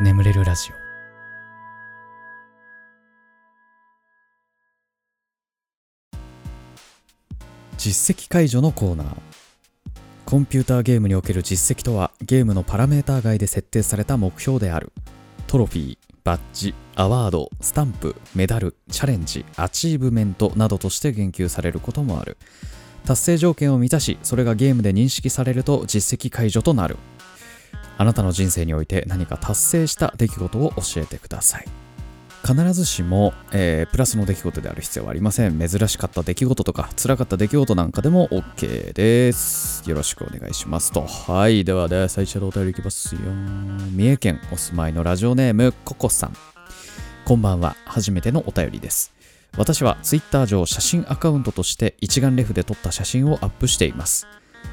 眠れるラジオ。実績解除のコーナー。コンピューターゲームにおける実績とはゲームのパラメーター外で設定された目標である。トロフィーバッジアワードスタンプメダルチャレンジアチーブメントなどとして言及されることもある。達成条件を満たしそれがゲームで認識されると実績解除となる。あなたの人生において何か達成した出来事を教えてください。必ずしも、えー、プラスの出来事である必要はありません。珍しかった出来事とか辛かった出来事なんかでも OK です。よろしくお願いしますと。はい。ではで最初のお便りいきますよ。三重県お住まいのラジオネームココさん。こんばんは。初めてのお便りです。私は Twitter 上写真アカウントとして一眼レフで撮った写真をアップしています。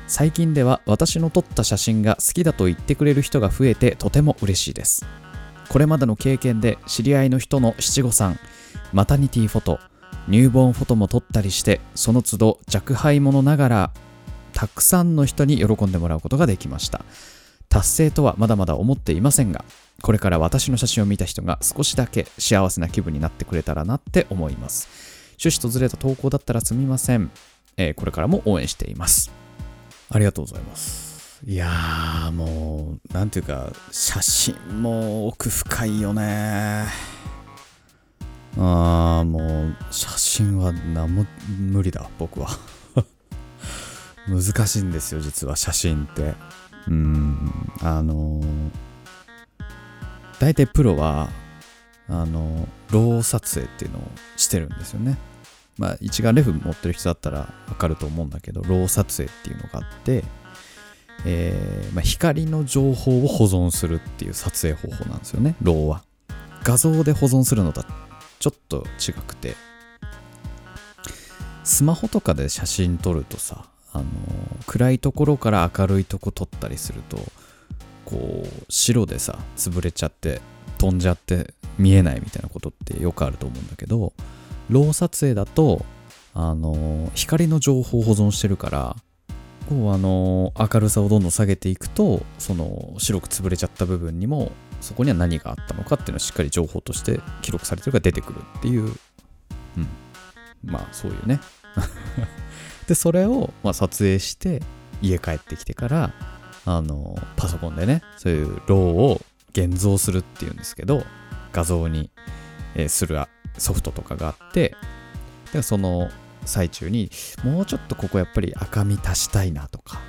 最近では私の撮った写真が好きだと言ってくれる人が増えてとても嬉しいです。これまでの経験で知り合いの人の七五三マタニティフォトニューボーンフォトも撮ったりしてその都度若輩者ながらたくさんの人に喜んでもらうことができました。達成とはまだまだ思っていませんがこれから私の写真を見た人が少しだけ幸せな気分になってくれたらなって思います。趣旨とずれた投稿だったらすみません、えー、これからも応援しています。ありがとうございます。いやーもうなんていうか写真も奥深いよね。あーもう写真は何も無理だ僕は。難しいんですよ実は写真って。うんあのー大体プロはあのロー撮影っていうのをしてるんですよね。まあ一眼レフ持ってる人だったらわかると思うんだけどロー撮影っていうのがあってえーまあ、光の情報を保存するっていう撮影方法なんですよね。ローは。画像で保存するのとちょっと違くて。スマホとかで写真撮るとさあの暗いところから明るいとこ撮ったりするとこう白でさ潰れちゃって飛んじゃって見えないみたいなことってよくあると思うんだけどロー撮影だとあの光の情報を保存してるからこうあの明るさをどんどん下げていくとその白く潰れちゃった部分にもそこには何があったのかっていうのをしっかり情報として記録されてるから出てくるっていう、うん、まあそういうね。でそれをまあ撮影して家帰ってきてからあのパソコンでねそういうローを現像するっていうんですけど画像に、えー、するソフトとかがあってでその最中にもうちょっとここやっぱり赤み足したいなとか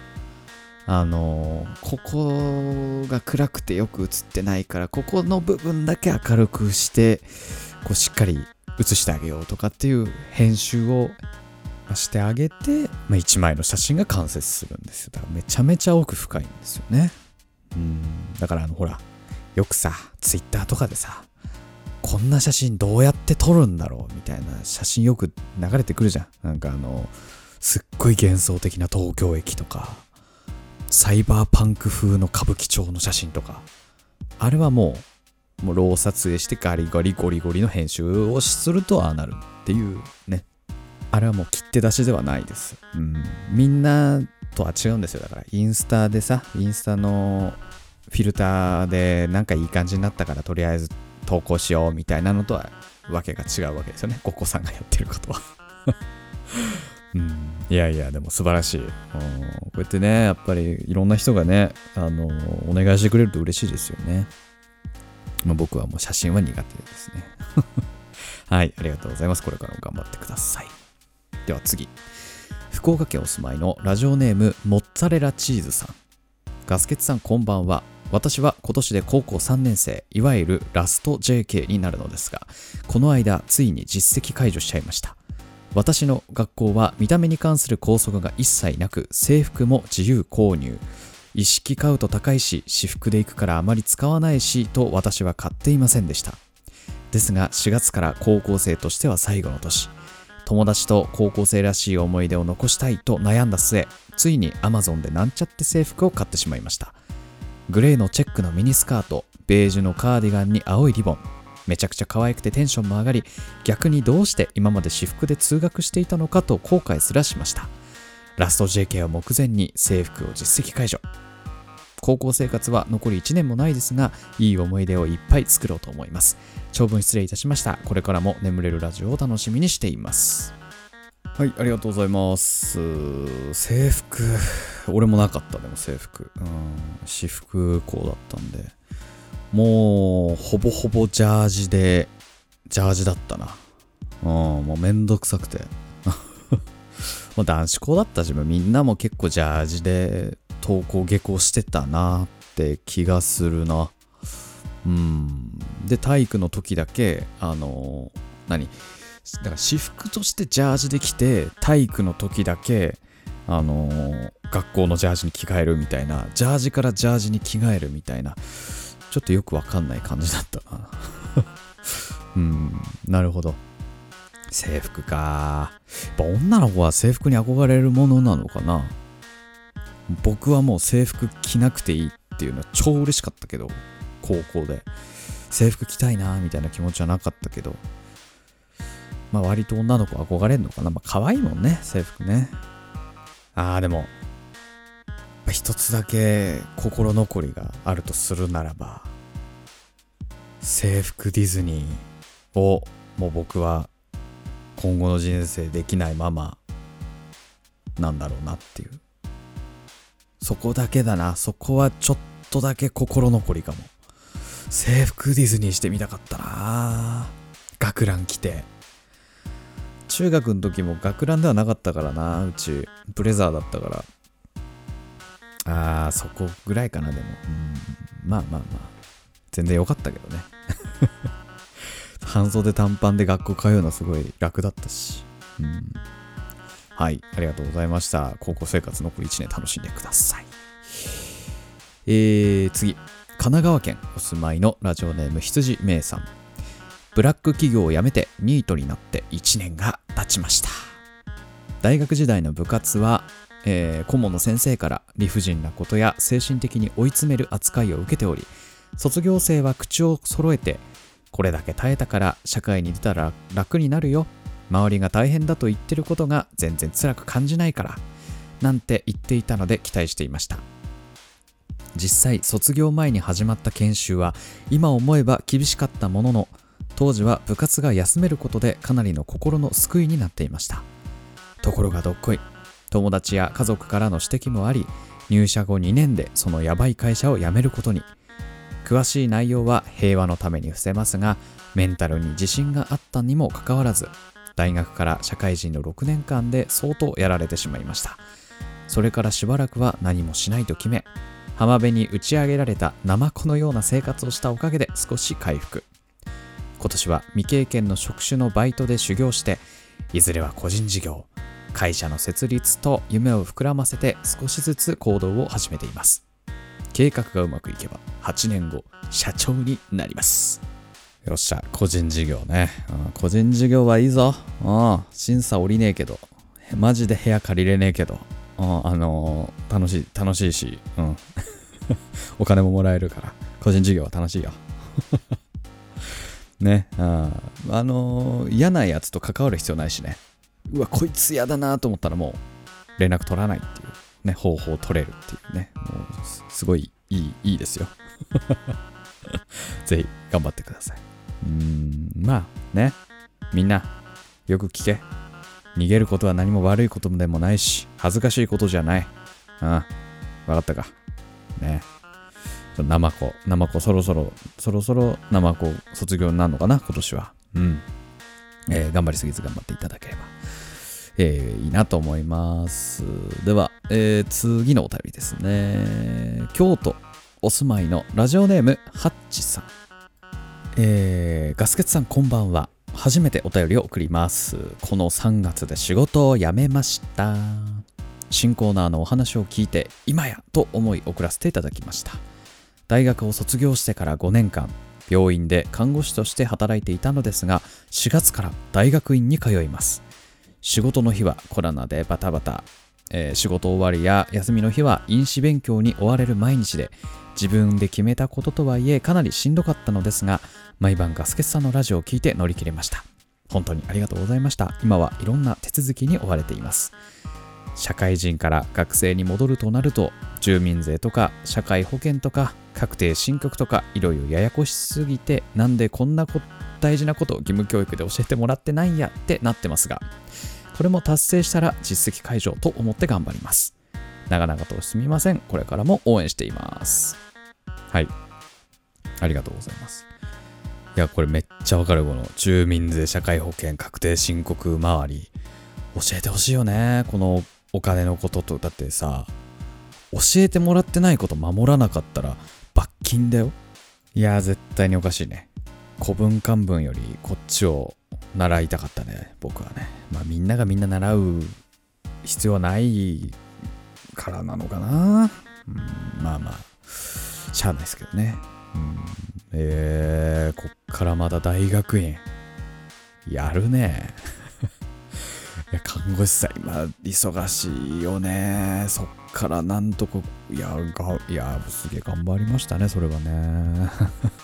あのここが暗くてよく映ってないからここの部分だけ明るくしてこうしっかり映してあげようとかっていう編集をしてあげて、まあ、1枚の写真が完成するんですよ。だからめちゃめちゃ奥深いんですよね。うん。だからあのほら、よくさ、ツイッターとかでさ、こんな写真どうやって撮るんだろうみたいな写真よく流れてくるじゃん。なんかあの、すっごい幻想的な東京駅とか、サイバーパンク風の歌舞伎町の写真とか、あれはもう、もうロー撮影してガリガリゴリゴリの編集をするとああなるっていうね、あれはもう切手出しではないです。うん。みんなとは違うんですよ。だから、インスタでさ、インスタのフィルターでなんかいい感じになったから、とりあえず投稿しようみたいなのとはわけが違うわけですよね。ココさんがやってることは うん。いやいや、でも素晴らしい。こうやってね、やっぱりいろんな人がね、あの、お願いしてくれると嬉しいですよね。まあ、僕はもう写真は苦手ですね。はい、ありがとうございます。これからも頑張ってください。では次。福岡県お住まいのラジオネームモッツァレラチーズさん。ガスケツさんこんばんは。私は今年で高校3年生、いわゆるラスト JK になるのですが、この間ついに実績解除しちゃいました。私の学校は見た目に関する校則が一切なく、制服も自由購入。一式買うと高いし、私服で行くからあまり使わないし、と私は買っていませんでした。ですが4月から高校生としては最後の年。友達と高校生らしい思い出を残したいと悩んだ末、ついに Amazon でなんちゃって制服を買ってしまいました。グレーのチェックのミニスカート、ベージュのカーディガンに青いリボン。めちゃくちゃ可愛くてテンションも上がり、逆にどうして今まで私服で通学していたのかと後悔すらしました。ラスト JK を目前に制服を実績解除。高校生活は残り1年もないですが、いい思い出をいっぱい作ろうと思います。長文失礼いたしました。これからも眠れるラジオを楽しみにしています。はい、ありがとうございます。制服、俺もなかった、でも制服。うん、私服校だったんで、もう、ほぼほぼジャージで、ジャージだったな。うん、もうめんどくさくて。もう男子校だったし、みんなも結構ジャージで登校下校してたなって気がするな。うん。で、体育の時だけ、あの何？だから私服としてジャージで着て、体育の時だけ、あの学校のジャージに着替えるみたいな、ジャージからジャージに着替えるみたいな、ちょっとよくわかんない感じだったな。うん、なるほど。制服か。やっぱ女の子は制服に憧れるものなのかな。僕はもう制服着なくていいっていうのは超嬉しかったけど、高校で。制服着たいなみたいな気持ちはなかったけど、まあ割と女の子憧れるのかな。まあ可愛いもんね、制服ね。ああ、でも、一つだけ心残りがあるとするならば、制服ディズニーをもう僕は今後の人生できないままなんだろうなっていう。そこだけだな。そこはちょっとだけ心残りかも。制服ディズニーしてみたかったな学ラン着て。中学の時も学ランではなかったからな、うち。ブレザーだったから。あー、そこぐらいかな、でも。うんまあまあまあ。全然良かったけどね。半袖短パンで学校通うのはすごい楽だったし。うん。はい、ありがとうございました。高校生活残り1年楽しんでください。えー、次。神奈川県お住まいのラジオネーム羊めいさん。ブラック企業を辞めてニートになって1年が経ちました。大学時代の部活は、えー顧問の先生から理不尽なことや精神的に追い詰める扱いを受けており、卒業生は口を揃えて、これだけ耐えたから社会に出たら楽になるよ。周りが大変だと言ってることが全然辛く感じないから。なんて言っていたので期待していました。実際卒業前に始まった研修は今思えば厳しかったものの当時は部活が休めることでかなりの心の救いになっていました。ところがどっこい友達や家族からの指摘もあり入社後2年でそのヤバい会社を辞めることに。詳しい内容は平和のために伏せますがメンタルに自信があったにもかかわらず大学から社会人の6年間で相当やられてしまいました。それからしばらくは何もしないと決め浜辺に打ち上げられたナマコのような生活をしたおかげで少し回復。今年は未経験の職種のバイトで修行していずれは個人事業会社の設立と夢を膨らませて少しずつ行動を始めています。計画がうまくいけば8年後社長になります。よっしゃ個人事業ね、うん個人事業はいいぞ、うん審査降りねえけど。マジで部屋借りれねえけど、うんあのー楽しい楽しいし、うん、お金ももらえるから。個人事業は楽しいよ。ね、うんあのー嫌なやつと関わる必要ないしね。うわこいつ嫌だなと思ったらもう連絡取らないっていうね。方法を取れるっていうね。もうすごいいいいいですよ。ぜひ頑張ってください。うんまあね。みんなよく聞け。逃げることは何も悪いことでもないし恥ずかしいことじゃない。うんわかったか。ね。ナマコナマコそろそろそろそろナマコ卒業になるのかな今年はうんえー頑張りすぎず頑張っていただければ、えーいいなと思います。では、えー次のお便りですね。京都お住まいのラジオネームハッチさん。えーガスケツさんこんばんは。初めてお便りを送ります。この3月で仕事を辞めました。新コーナーのお話を聞いて今やと思い送らせていただきました。大学を卒業してから5年間病院で看護師として働いていたのですが4月から大学院に通います。仕事の日はコロナでバタバタ、えー仕事終わりや休みの日は飲酒勉強に追われる毎日で自分で決めたこととはいえかなりしんどかったのですが毎晩ガスケツさんのラジオを聞いて乗り切れました。本当にありがとうございました。今はいろんな手続きに追われています。社会人から学生に戻るとなると住民税とか社会保険とか確定申告とかいろいろややこしすぎてなんでこんなこ大事なことを義務教育で教えてもらってないんやってなってますがこれも達成したら実績解除と思って頑張ります。長々とすみません。これからも応援しています。はい。ありがとうございます。いやこれめっちゃわかるこの住民税社会保険確定申告周り教えてほしいよね。このお金のこととだってさ教えてもらってないこと守らなかったら罰金だよ。いや絶対におかしいね。古文漢文よりこっちを習いたかったね僕はね。まあみんながみんな習う必要はないからなのかな、うん、まあまあ。しゃあないですけどね、うん、えー、こっからまだ大学院。やるね。いや看護師さん今忙しいよね。そっからなんとかいやがいやすげえ頑張りましたねそれはね。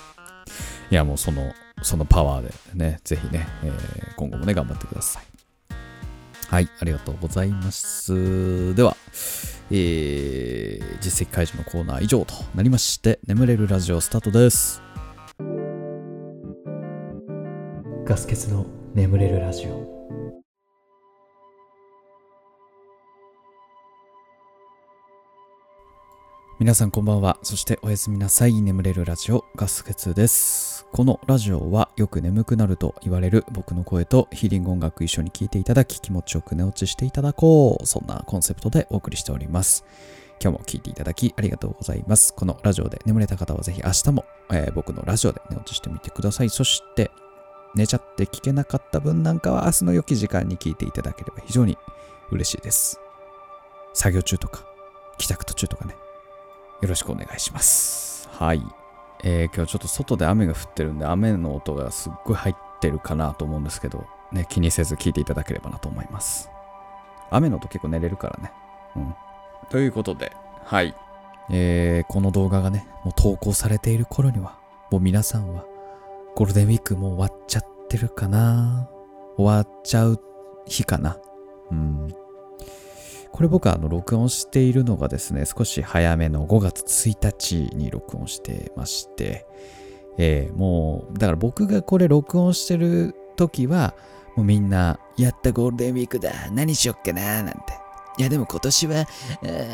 いやもうそのそのパワーでねぜひね、えー、今後もね頑張ってください。はいありがとうございます。ではえー、実績解除のコーナー以上となりまして眠れるラジオスタートです。ガス欠の眠れるラジオ。皆さんこんばんは。そしておやすみなさい。眠れるラジオガス欠です。このラジオはよく眠くなると言われる僕の声とヒーリング音楽一緒に聴いていただき気持ちよく寝落ちしていただこう。そんなコンセプトでお送りしております。今日も聴いていただきありがとうございます。このラジオで眠れた方はぜひ明日も、えー、僕のラジオで寝落ちしてみてください。そして寝ちゃって聞けなかった分なんかは明日の良き時間に聞いていただければ非常に嬉しいです。作業中とか帰宅途中とかねよろしくお願いします。はい。えー、今日ちょっと外で雨が降ってるんで、雨の音がすっごい入ってるかなと思うんですけど、ね、気にせず聞いていただければなと思います。雨の音結構寝れるからね。うん。ということで、はい。えー、この動画がね、もう投稿されている頃には、もう皆さんは、ゴールデンウィークもう終わっちゃってるかな終わっちゃう日かなうん。これ僕はあの録音しているのがですね、少し早めの5月1日に録音してまして、えー、もう、だから僕がこれ録音してる時は、もうみんな、やったゴールデンウィークだ、何しよっかな、なんて。いやでも今年は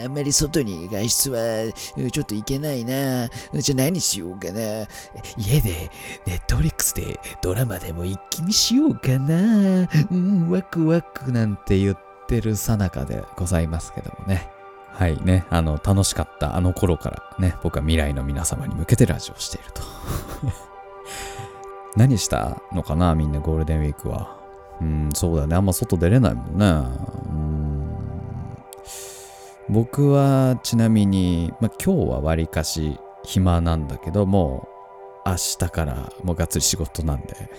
あんまり外に外出はちょっと行けないな。じゃあ何しようかな。家でネットリックスでドラマでも一気にしようかな。うん、ワクワクなんて言ってってるさなかでございますけどもね。はいね、あの、楽しかったあの頃からね、僕は未来の皆様に向けてラジオしていると。何したのかなみんなゴールデンウィークは。うん、そうだね。あんま外出れないもんね。うん僕はちなみに、ま、今日はわりかし暇なんだけども、明日からもうがっつり仕事なんで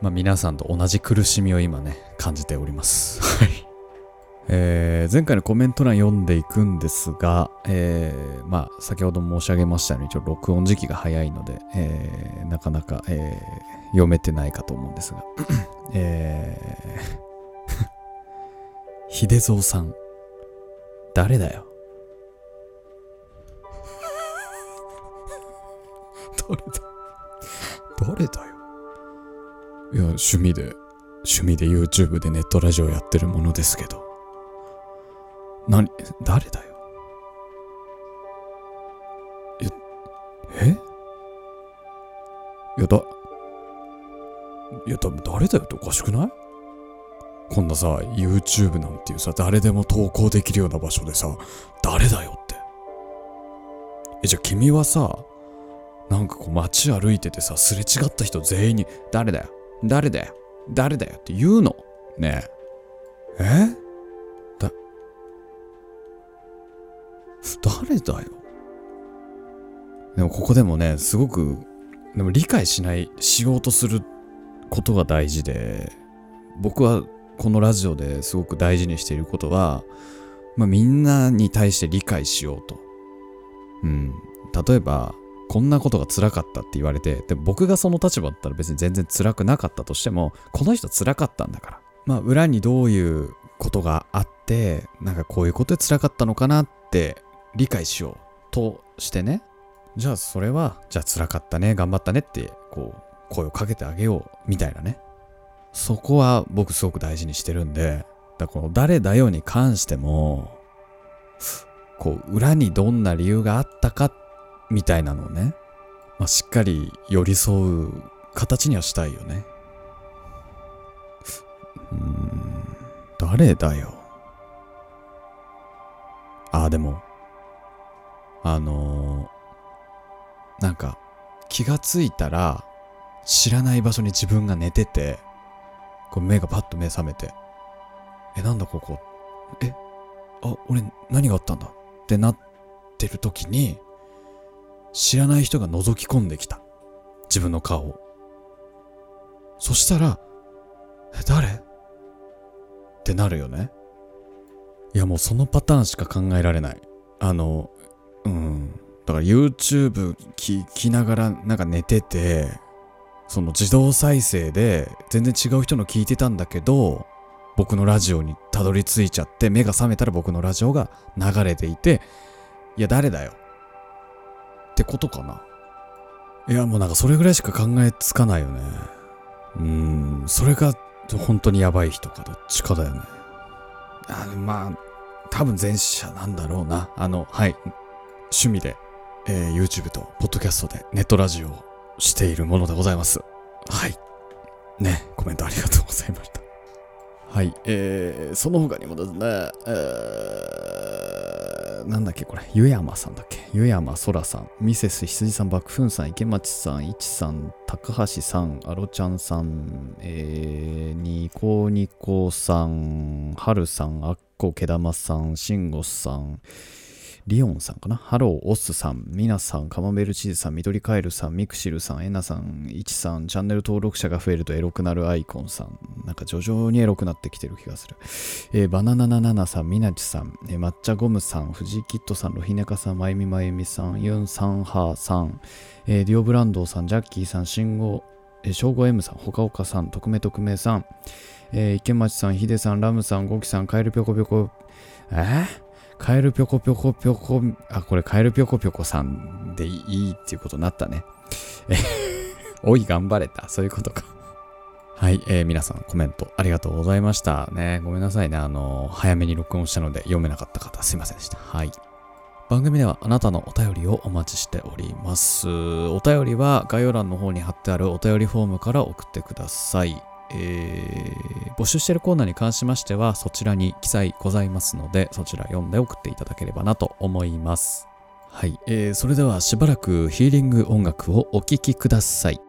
まあ、皆さんと同じ苦しみを今ね、感じております。はい。えー、前回のコメント欄読んでいくんですが、えー、まあ、先ほど申し上げましたように、一応録音時期が早いので、えー、なかなか、えー、読めてないかと思うんですが、えー、秀蔵さん、誰だよ。誰 だ誰だよ。いや、趣味で、趣味で YouTube でネットラジオやってるものですけど。何、誰だよ？え、え？いや、だ、いや、多分誰だよ？っておかしくない？こんなさ、YouTube なんていうさ、誰でも投稿できるような場所でさ、誰だよって。え、じゃあ君はさ、なんかこう街歩いててさ、すれ違った人全員に、誰だよ？誰だよ誰だよって言うのねえ。え？だ、誰だよでもここでもね、すごく、でも理解しない、しようとすることが大事で、僕はこのラジオですごく大事にしていることは、まあ、みんなに対して理解しようと。うん。例えば、こんなことが辛かったって言われて、で僕がその立場だったら別に全然辛くなかったとしても、この人辛かったんだから。まあ裏にどういうことがあってなんかこういうことで辛かったのかなって理解しようとしてねじゃあそれはじゃあ辛かったね頑張ったねってこう声をかけてあげようみたいなねそこは僕すごく大事にしてるんでだこの誰だよに関してもこう裏にどんな理由があったかっみたいなのをね、まあ、しっかり寄り添う形にはしたいよね。うん誰だよ。ああでもあのー、なんか気がついたら知らない場所に自分が寝ててこう目がパッと目覚めてえなんだここ？えあ俺何があったんだ？ってなってる時に知らない人が覗き込んできた。自分の顔を。そしたらえ誰？ってなるよね。いやもうそのパターンしか考えられない。あのうん。だから YouTube 聞きながらなんか寝ててその自動再生で全然違う人の聞いてたんだけど僕のラジオにたどり着いちゃって目が覚めたら僕のラジオが流れていていや誰だよ？ってことかな？いやもうなんかそれぐらいしか考えつかないよね。うーんそれが本当にやばい人かどっちかだよね。あまあ多分前者なんだろうな。あのはい。趣味で、えー YouTube とポッドキャストでネットラジオをしているものでございます。はい。ねコメントありがとうございました。はい、えー、その他にもですね、えー、なんだっけこれ、湯山さんだっけ？湯山そらさん、ミセス羊さん、爆風さん、池町さん、いちさん、高橋さん、アロちゃんさん、えー、ニコニコさん、はるさん、あっこけだまさん、しんごさん、リオンさんかな？ハロー、オスさん、ミナさん、カマベルチーズさん、緑カエルさん、ミクシルさん、エナさん、イチさん、チャンネル登録者が増えるとエロくなるアイコンさん、なんか徐々にエロくなってきてる気がする。えーバナナナナナさん、ミナチさん、えー抹茶ゴムさん、藤井キットさん、ロヒネカさん、まゆみまゆみさん、ユンサンハーさん、えーディオブランドさん、ジャッキーさん、信号、えー、正吾 M さん、ほかほかさん、特命特命さん、えー池町さん、ヒデさん、ラムさん、ゴキさん、カエルぴょこぴょこ、えー？カエルぴょこぴょこぴょこ、あ、これカエルぴょこぴょこさんでいいっていうことになったね。おい、頑張れた。そういうことか。はい、えー皆さんコメントありがとうございました。ね、ごめんなさいね。あの早めに録音したので読めなかった方、すいませんでした。はい。番組ではあなたのお便りをお待ちしております。お便りは概要欄の方に貼ってあるお便りフォームから送ってください。えー募集しているコーナーに関しましてはそちらに記載ございますのでそちら読んで送っていただければなと思います。はい、えーそれではしばらくヒーリング音楽をお聴きください。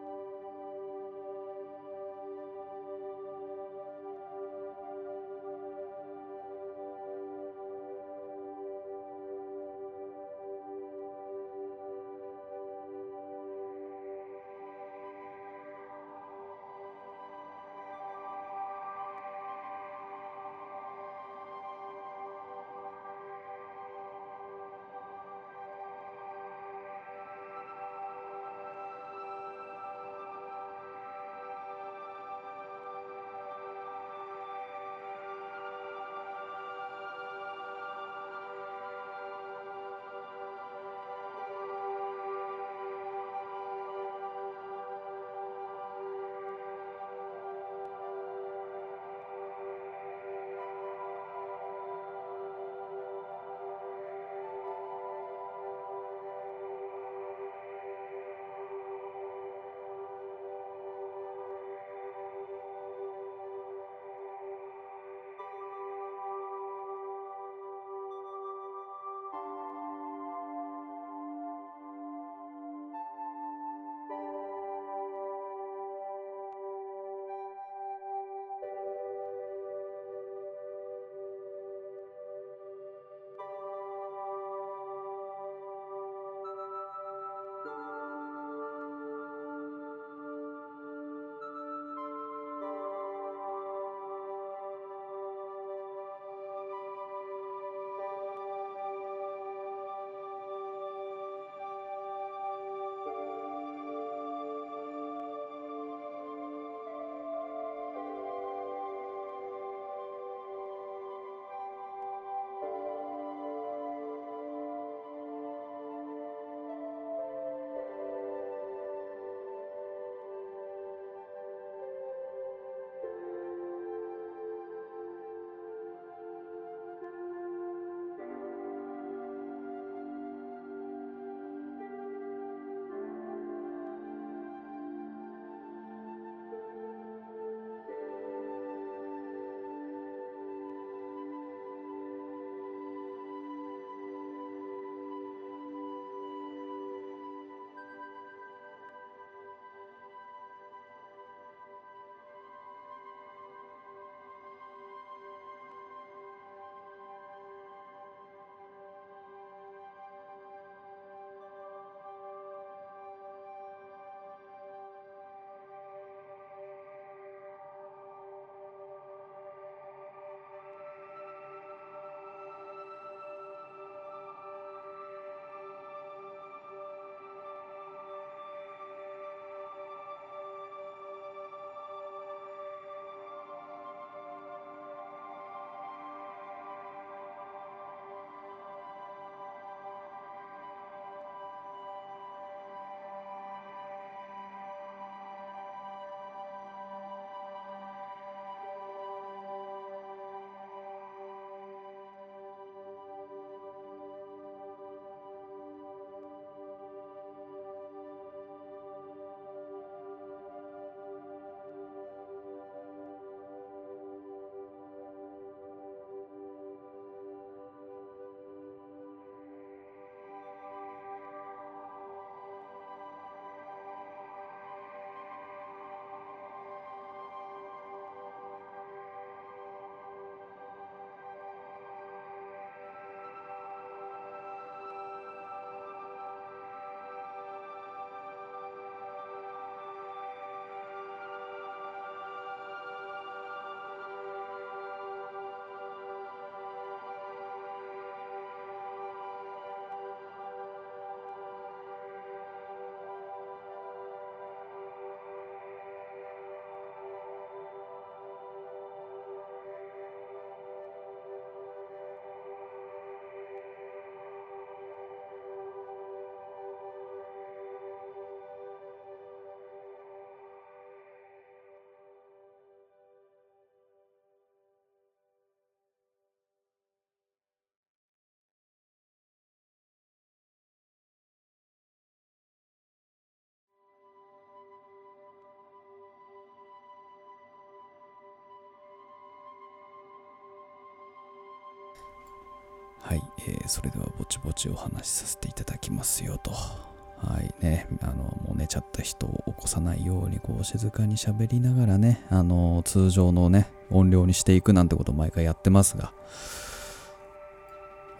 はい、えーそれではぼちぼちお話しさせていただきますよと。はいね、あの、もう寝ちゃった人を起こさないように、こう、静かに喋りながらね、あの、通常のね、音量にしていくなんてことを毎回やってますが、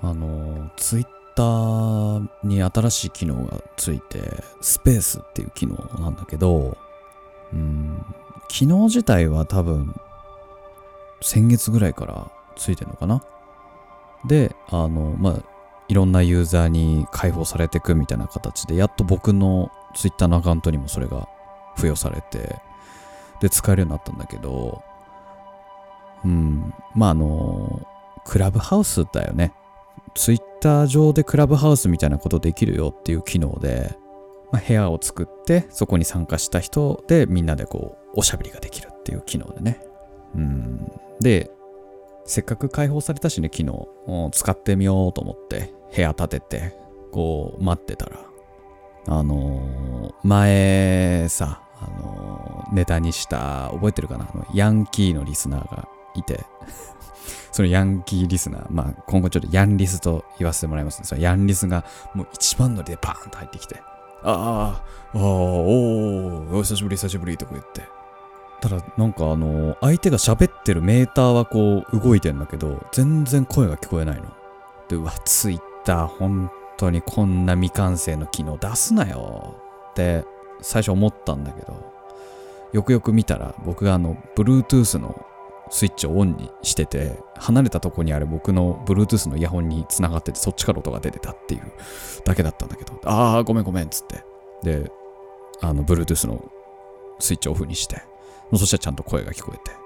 あの、ツイッターに新しい機能がついて、スペースっていう機能なんだけど、うん、機能自体は多分、先月ぐらいからついてるのかな？で、あの、まあ、いろんなユーザーに開放されていくみたいな形で、やっと僕の Twitter のアカウントにもそれが付与されて、で、使えるようになったんだけど、うん、まあ、あの、クラブハウスだよね。Twitter 上でクラブハウスみたいなことできるよっていう機能で、まあ、部屋を作って、そこに参加した人でみんなでこう、おしゃべりができるっていう機能でね。うん。で、せっかく開放されたしね、昨日、使ってみようと思って、部屋建てて、こう、待ってたら、あのー前さ、あのーネタにした、覚えてるかな？あの、ヤンキーのリスナーがいて、そのヤンキーリスナー、まあ、今後ちょっとヤンリスと言わせてもらいますね。そのヤンリスが、もう一番乗りでバーンと入ってきて、ああ、ああ、おーお久しぶり、久しぶりとか言って、ただなんかあの相手が喋ってるメーターはこう動いてんだけど全然声が聞こえないの。でうわツイッター本当にこんな未完成の機能出すなよ。って最初思ったんだけどよくよく見たら僕があの Bluetooth のスイッチをオンにしてて離れたとこにある僕の Bluetooth のイヤホンに繋がっててそっちから音が出てたっていうだけだったんだけどああごめんごめんっつって。であの Bluetooth のスイッチオフにして。そしたらちゃんと声が聞こえて。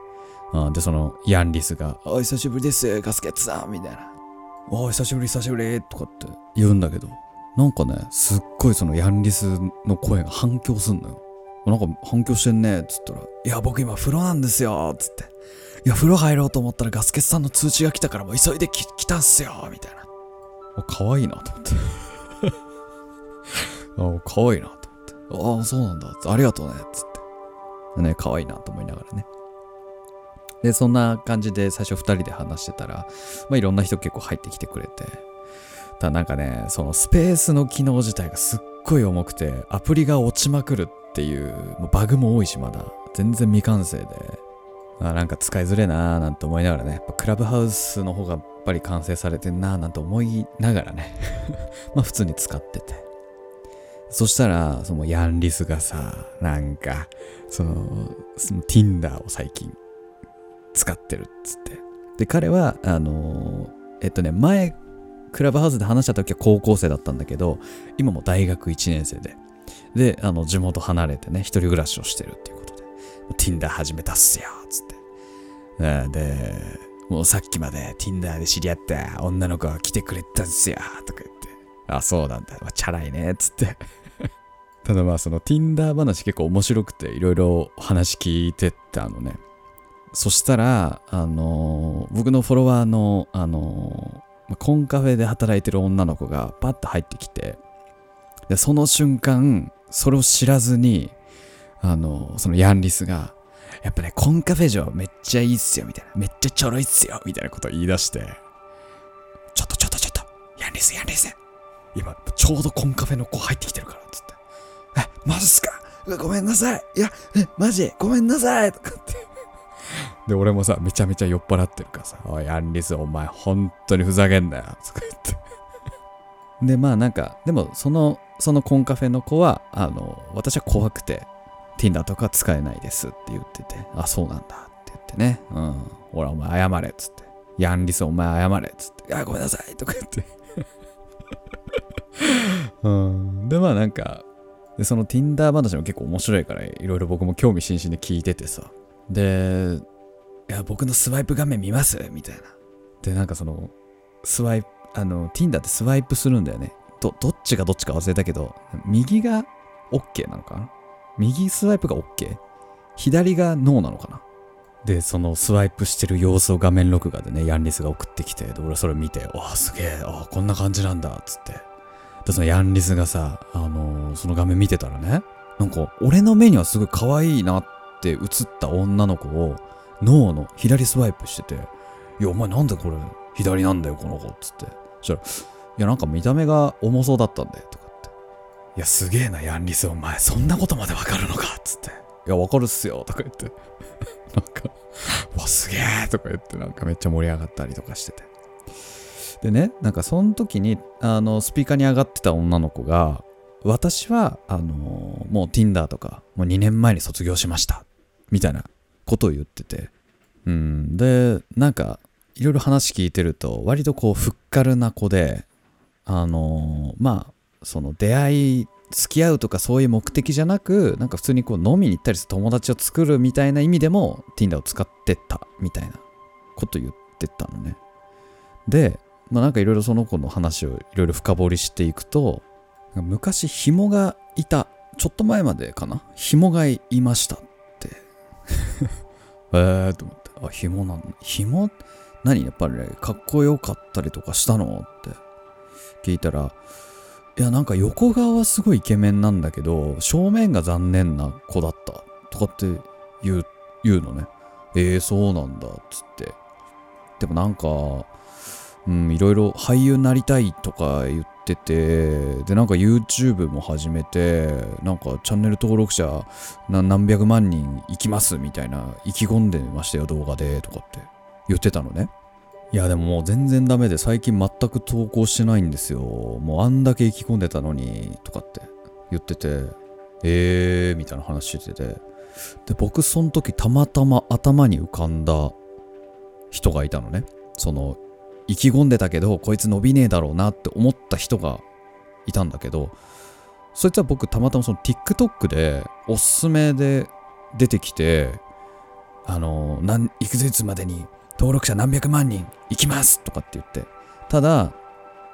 あで、その、ヤンリスが、お久しぶりです、ガスケッツさんみたいな。お久しぶり、久しぶりとかって言うんだけど、なんかね、すっごいそのヤンリスの声が反響すんのよ。なんか反響してんねっつったら、いや、僕今風呂なんですよつって。いや、風呂入ろうと思ったらガスケツさんの通知が来たからもう急いで来たんすよみたいな。あ、可愛いなと思って。あ、可愛いなと思って。ああ、そうなんだ。ありがとうね。つって。ね、可愛いなと思いながらね。で、そんな感じで最初二人で話してたら、まあいろんな人結構入ってきてくれて、ただなんかね、そのスペースの機能自体がすっごい重くて、アプリが落ちまくるっていう、もうバグも多いしまだ、全然未完成で、あなんか使いづれなーなんて思いながらね、やっぱクラブハウスの方がやっぱり完成されてんなーなんて思いながらね、まあ普通に使ってて。そしたら、そのヤンリスがさ、なんか、その、その Tinder を最近使ってるっつって。で、彼は、あのえっとね、前、クラブハウスで話した時は高校生だったんだけど、今も大学1年生で。で、あの、地元離れてね、一人暮らしをしてるっていうことで、Tinder 始めたっすよ、つって。で、もうさっきまで Tinder で知り合った女の子が来てくれたんすよ、とか言って。あ、そうなんだ。チャラいね、つって。ただまあその Tinder 話結構面白くていろいろ話聞いてったのね。そしたら、あのー僕のフォロワーの、あのーコンカフェで働いてる女の子がパッと入ってきて、で、その瞬間、それを知らずに、あのーそのヤンリスが、やっぱね、コンカフェ嬢めっちゃいいっすよ、みたいな。めっちゃちょろいっすよ、みたいなことを言い出して、ちょっとちょっとちょっと、ヤンリス、ヤンリス。今、ちょうどコンカフェの子入ってきてるから、つって。え、マジっすか？ごめんなさい。いや、え、マジ？ごめんなさいとかって。で、俺もさ、めちゃめちゃ酔っ払ってるからさ、おい、アンリス、お前、本当にふざけんなよ。とか言って。で、まあなんか、でも、その、そのコンカフェの子は、あの、私は怖くて、Tinder とか使えないですって言ってて、あ、そうなんだって言ってね。うん。ほら、お前謝れ、っつって。ヤンリス、お前謝れ、っつって。あ、ごめんなさいとか言って。うん。で、まあなんか、で、その Tinder 話も結構面白いから、いろいろ僕も興味津々で聞いててさ。で、いや、僕のスワイプ画面見ます？みたいな。で、なんかその、スワイプ、あの、Tinder ってスワイプするんだよね。ど、どっちがどっちか忘れたけど、右が OK なのかな？右スワイプが OK? 左がノーなのかな？で、そのスワイプしてる様子を画面録画でね、ヤンリスが送ってきて、で、俺それ見て、わあ、すげえ、ああ、こんな感じなんだ、つって。で、そのヤンリスがさ、あのーその画面見てたらね、なんか、俺の目にはすごい可愛いなって映った女の子を、脳の左スワイプしてて、いや、お前なんでこれ、左なんだよ、この子、つって。そしたら、いや、なんか見た目が重そうだったんで、とかって。いや、すげえな、ヤンリス、お前、そんなことまでわかるのかっつって。いや、わかるっすよ、とか言って。なんか、わ、すげえとか言って、なんかめっちゃ盛り上がったりとかしてて。でね、なんかその時に、あの、スピーカーに上がってた女の子が、私は、あの、もう Tinder とか、もう2年前に卒業しました。みたいなことを言ってて。うん。で、なんか、いろいろ話聞いてると、割とこう、ふっかるな子で、あの、まあ、その出会い、付き合うとかそういう目的じゃなく、なんか普通にこう飲みに行ったりする友達を作るみたいな意味でも Tinder を使ってたみたいなこと言ってたのね。で、まあなんかいろいろその子の話をいろいろ深掘りしていくと、昔紐がいた、ちょっと前までかな？紐がいましたって。えーと思って、あ、紐なんだ。紐？何？やっぱり、ね、かっこよかったりとかしたのって聞いたら、いや、なんか横顔はすごいイケメンなんだけど、正面が残念な子だったとかって言う、言うのね。えー、そうなんだっ、つって。でもなんか、うん、いろいろ俳優になりたいとか言ってて、で、なんか YouTube も始めて、なんかチャンネル登録者何百万人いきますみたいな意気込んでましたよ、動画でとかって言ってたのね。いやでももう全然ダメで最近全く投稿してないんですよ。もうあんだけ意気込んでたのにとかって言ってて、えーみたいな話してて。で、僕その時たまたま頭に浮かんだ人がいたのね。その意気込んでたけどこいつ伸びねえだろうなって思った人がいたんだけどそいつは僕たまたまその TikTok でおすすめで出てきてあの何いくつまでに登録者何百万人行きますとかって言って。ただ、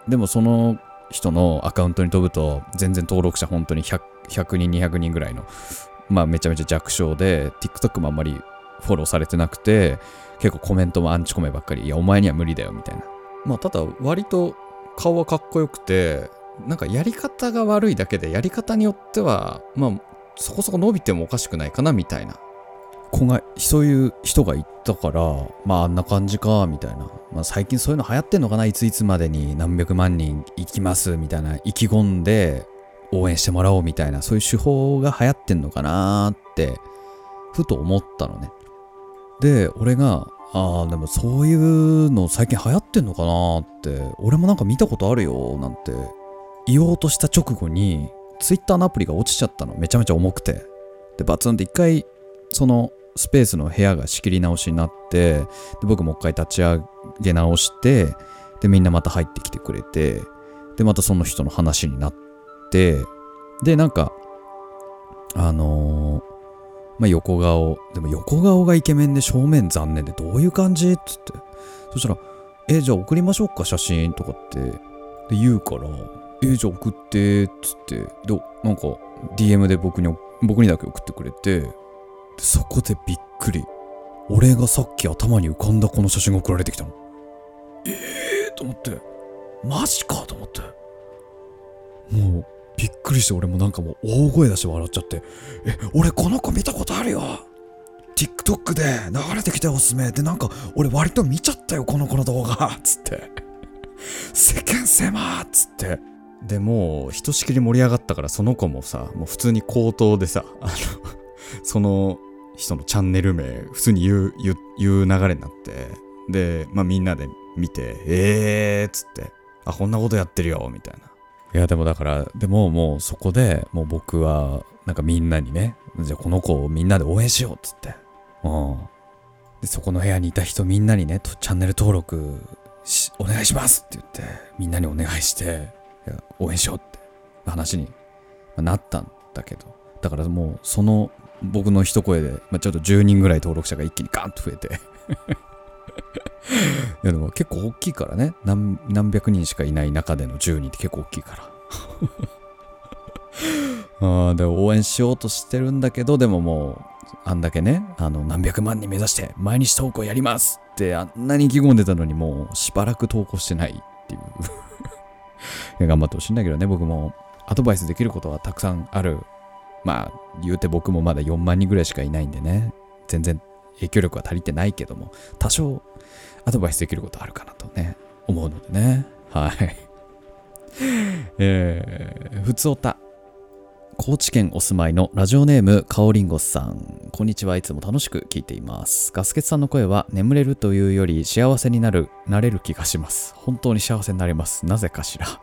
でもその人のアカウントに飛ぶと、全然登録者本当に 100, 100人、200人ぐらいの、まあめちゃめちゃ弱小で、TikTok もあんまりフォローされてなくて、結構コメントもアンチコメばっかり、いや、お前には無理だよ、みたいな。まあただ、割と顔はかっこよくて、なんかやり方が悪いだけで、やり方によっては、まあ、そこそこ伸びてもおかしくないかな、みたいな子が、そういう人がいたから、まああんな感じか、みたいな。まあ最近そういうの流行ってんのかないついつまでに何百万人行きます、みたいな意気込んで応援してもらおうみたいな、そういう手法が流行ってんのかなって、ふと思ったのね。で、俺が、ああ、でもそういうの最近流行ってんのかなって、俺もなんか見たことあるよ、なんて言おうとした直後に、Twitter のアプリが落ちちゃったの。めちゃめちゃ重くて。で、バツンって一回、そのスペースの部屋が仕切り直しになって、で僕もう一回立ち上げ直して、で、みんなまた入ってきてくれて、で、またその人の話になって、で、なんか、あの、まあ、横顔、でも横顔がイケメンで正面残念でどういう感じ？っつって。そしたら、え、じゃあ送りましょうか、写真とかって。で、言うから、え、じゃあ送って、っつって。で、なんか、DM で僕に、僕にだけ送ってくれて、そこでびっくり。俺がさっき頭に浮かんだこの写真が送られてきたの。ええー、と思って。マジか？と思って。もう、びっくりして俺もなんかもう大声出して笑っちゃって。え、俺この子見たことあるよ !TikTok で流れてきたおすすめ。で、なんか俺割と見ちゃったよ、この子の動画つって。世間狭っつって。でもう、ひとしきり盛り上がったからその子もさ、もう普通に口頭でさ、あのその人のチャンネル名、普通に言う、言う、言う流れになって、で、まあみんなで見て、えーっつって、あ、こんなことやってるよ、みたいな。いや、でもだから、でももうそこでもう僕は、なんかみんなにね、じゃあこの子をみんなで応援しようっつって。うん。で、そこの部屋にいた人みんなにね、チャンネル登録お願いしますって言って、みんなにお願いして、応援しようって話になったんだけど、だからもうその僕の一声で、まあ、ちょっと10人ぐらい登録者が一気にガンと増えて いやでも結構大きいからね。何。何百人しかいない中での10人って結構大きいから。あで応援しようとしてるんだけど、でももう、あんだけね、あの、何百万人目指して、毎日投稿やりますってあんなに意気込んでたのに、もうしばらく投稿してないっていう。いや頑張ってほしいんだけどね、僕も。アドバイスできることはたくさんある。まあ、言うて僕もまだ4万人ぐらいしかいないんでね、全然影響力は足りてないけども、多少アドバイスできることあるかなとね、思うのでね、はい。えー、ふつおた。高知県お住まいのラジオネームかおりんごさん。こんにちはいつも楽しく聞いています。ガスケツさんの声は眠れるというより幸せになる、なれる気がします。本当に幸せになれます。なぜかしら。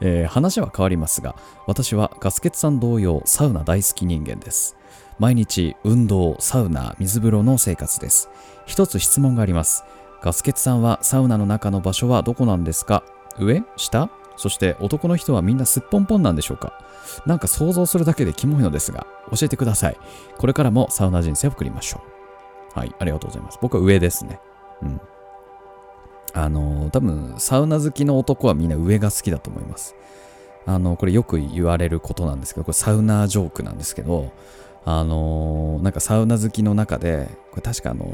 えー話は変わりますが、私はガスケツさん同様サウナ大好き人間です。毎日運動、サウナ、水風呂の生活です。一つ質問があります。ガスケツさんはサウナの中の場所はどこなんですか？上？下？そして男の人はみんなすっぽんぽんなんでしょうか？なんか想像するだけでキモいのですが、教えてください。これからもサウナ人生を送りましょう。はい、ありがとうございます。僕は上ですね。うん。あの多分、サウナ好きの男はみんな上が好きだと思います。あの、これよく言われることなんですけど、これサウナージョークなんですけど、あのーなんかサウナ好きの中で、これ確かあの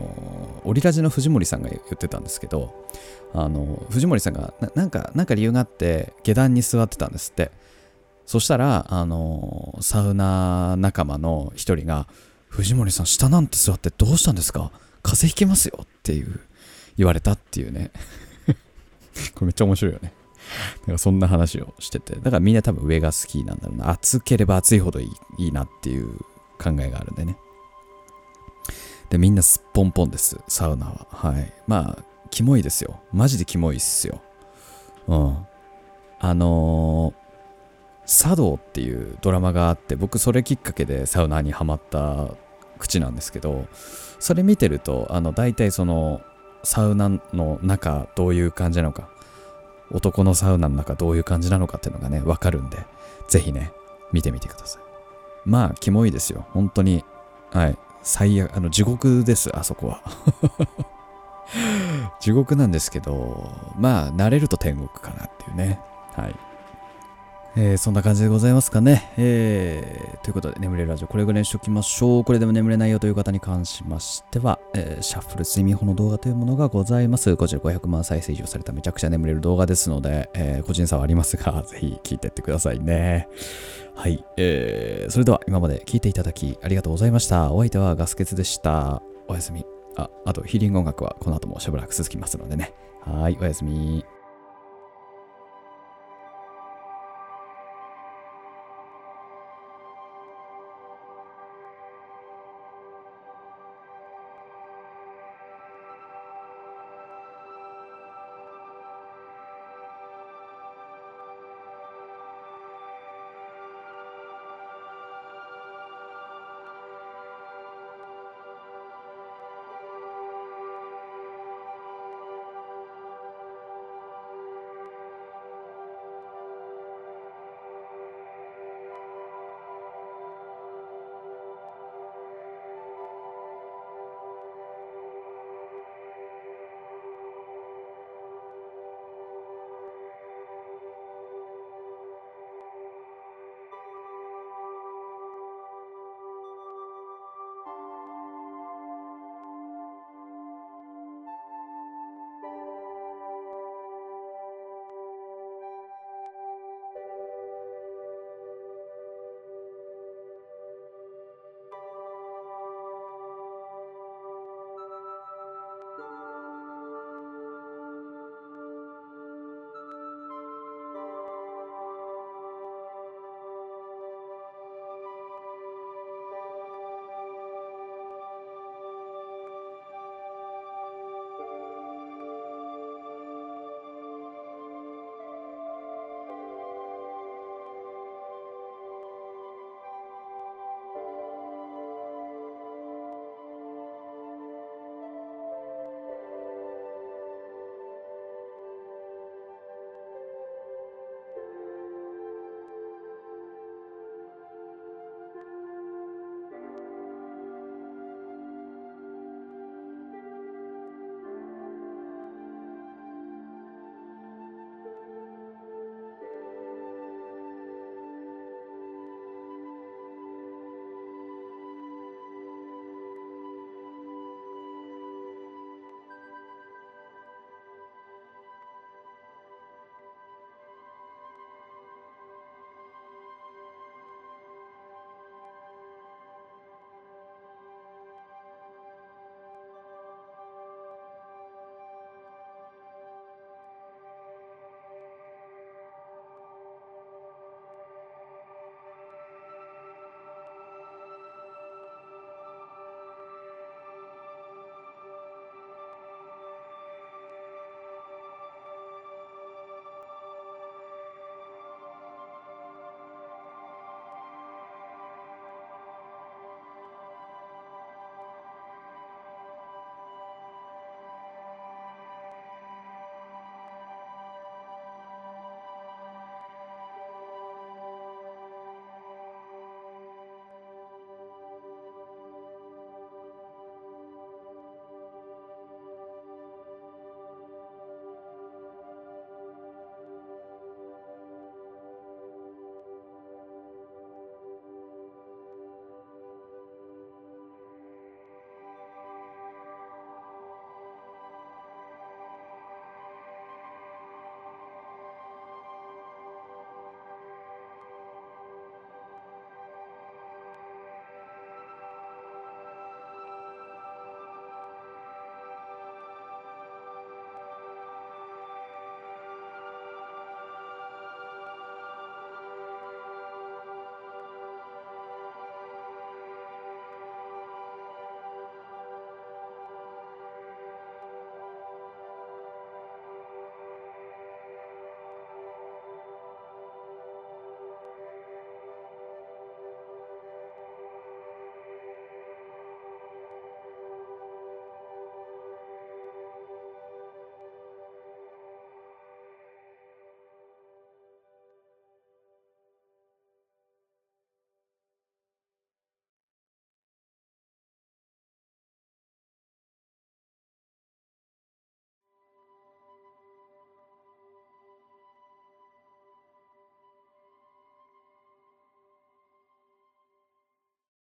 ーオリラジの藤森さんが言ってたんですけど、あの藤森さんがななんかなんか理由があって下段に座ってたんですって。そしたらあのサウナ仲間の一人が「藤森さん下なんて座ってどうしたんですか？風邪ひきますよ」っていう言われたっていうね。これめっちゃ面白いよね。だからそんな話をしてて。だからみんな多分上が好きなんだろうな。暑ければ暑いほどいいいいなっていう考えがあるんでねでみんなすっぽんぽんですサウナははいまあキモいですよ。マジでキモいっすよ。うん。あのー、茶道っていうドラマがあって、僕それきっかけでサウナにはまった口なんですけど、それ見てると、あの、大体その、サウナの中どういう感じなのか、男のサウナの中どういう感じなのかっていうのがね、わかるんで、ぜひね、見てみてください。まあ、キモいですよ。本当に。はい。最悪、あの、地獄です、あそこは。地獄なんですけど、まあ、慣れると天国かなっていうね。はい。えーそんな感じでございますかね。えーということで、眠れるラジオ、これぐらいにしときましょう。これでも眠れないよという方に関しましては、えーシャッフル睡眠法の動画というものがございます。こちら500万再生以上されためちゃくちゃ眠れる動画ですので、え個人差はありますが、ぜひ聞いてってくださいね。はい。えーそれでは今まで聞いていただきありがとうございました。お相手はガスケツでした。おやすみ。あ、あとヒーリング音楽はこの後もしばらく続きますのでね。はい、おやすみ。